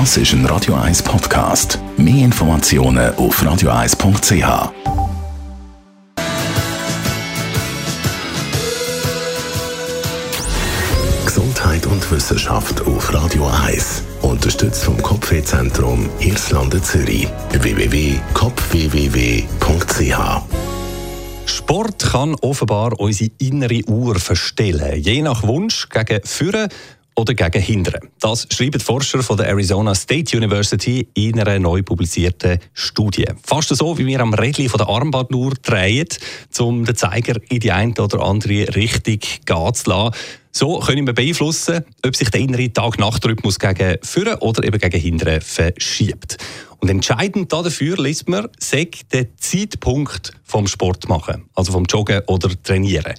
Das ist ein Radio 1 Podcast. Mehr Informationen auf radio1.ch. Gesundheit und Wissenschaft auf Radio 1. Unterstützt vom Kopfwehzentrum Irlande Zürich. www.kopfwww.ch Sport kann offenbar unsere innere Uhr verstellen. Je nach Wunsch gegen Führen oder gegen Hindern. Das schreiben Forscher von der Arizona State University in einer neu publizierten Studie. Fast so, wie wir am Rädchen von der Armbanduhr drehen, um den Zeiger in die eine oder andere Richtung gehen zu lassen. So können wir beeinflussen, ob sich der innere Tag-Nacht-Rhythmus gegen Führen oder eben gegen Hindern verschiebt. Und entscheidend dafür liest man, sagt der Zeitpunkt vom Sport machen, also vom Joggen oder Trainieren.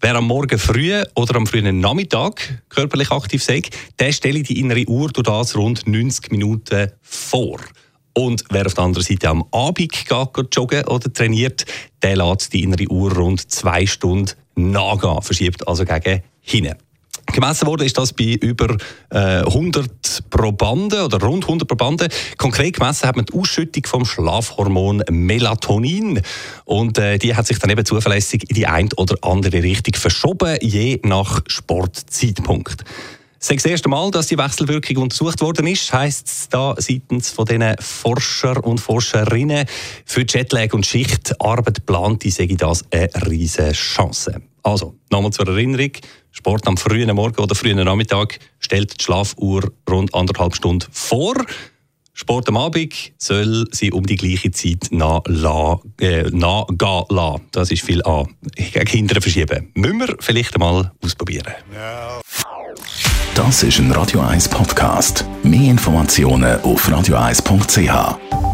Wer am Morgen früh oder am frühen Nachmittag körperlich aktiv ist, der stelle die innere Uhr durch das rund 90 Minuten vor. Und wer auf der anderen Seite am Abend geht, joggen oder trainiert, der lässt die innere Uhr rund zwei Stunden nachgehen, verschiebt also gegen hinten. Gemessen wurde ist das bei über äh, 100 Probanden oder rund 100 Probanden. Konkret gemessen hat man die Ausschüttung vom Schlafhormon Melatonin und äh, die hat sich dann eben zuverlässig in die eine oder andere Richtung verschoben, je nach Sportzeitpunkt. Es ist das erste Mal, dass die Wechselwirkung untersucht worden ist, heisst es da seitens von diesen Forscher und Forscherinnen. Für Jetlag und Schichtarbeit plant die, sage das eine riesige Chance. Also, nochmal zur Erinnerung, Sport am frühen Morgen oder frühen Nachmittag stellt die Schlafuhr rund anderthalb Stunden vor. Sport am Abend soll sie um die gleiche Zeit nachgehen äh, lassen. Das ist viel an. Kinder verschieben. Müssen wir vielleicht einmal ausprobieren. Das ist ein Radio 1 Podcast. Mehr Informationen auf radio1.ch.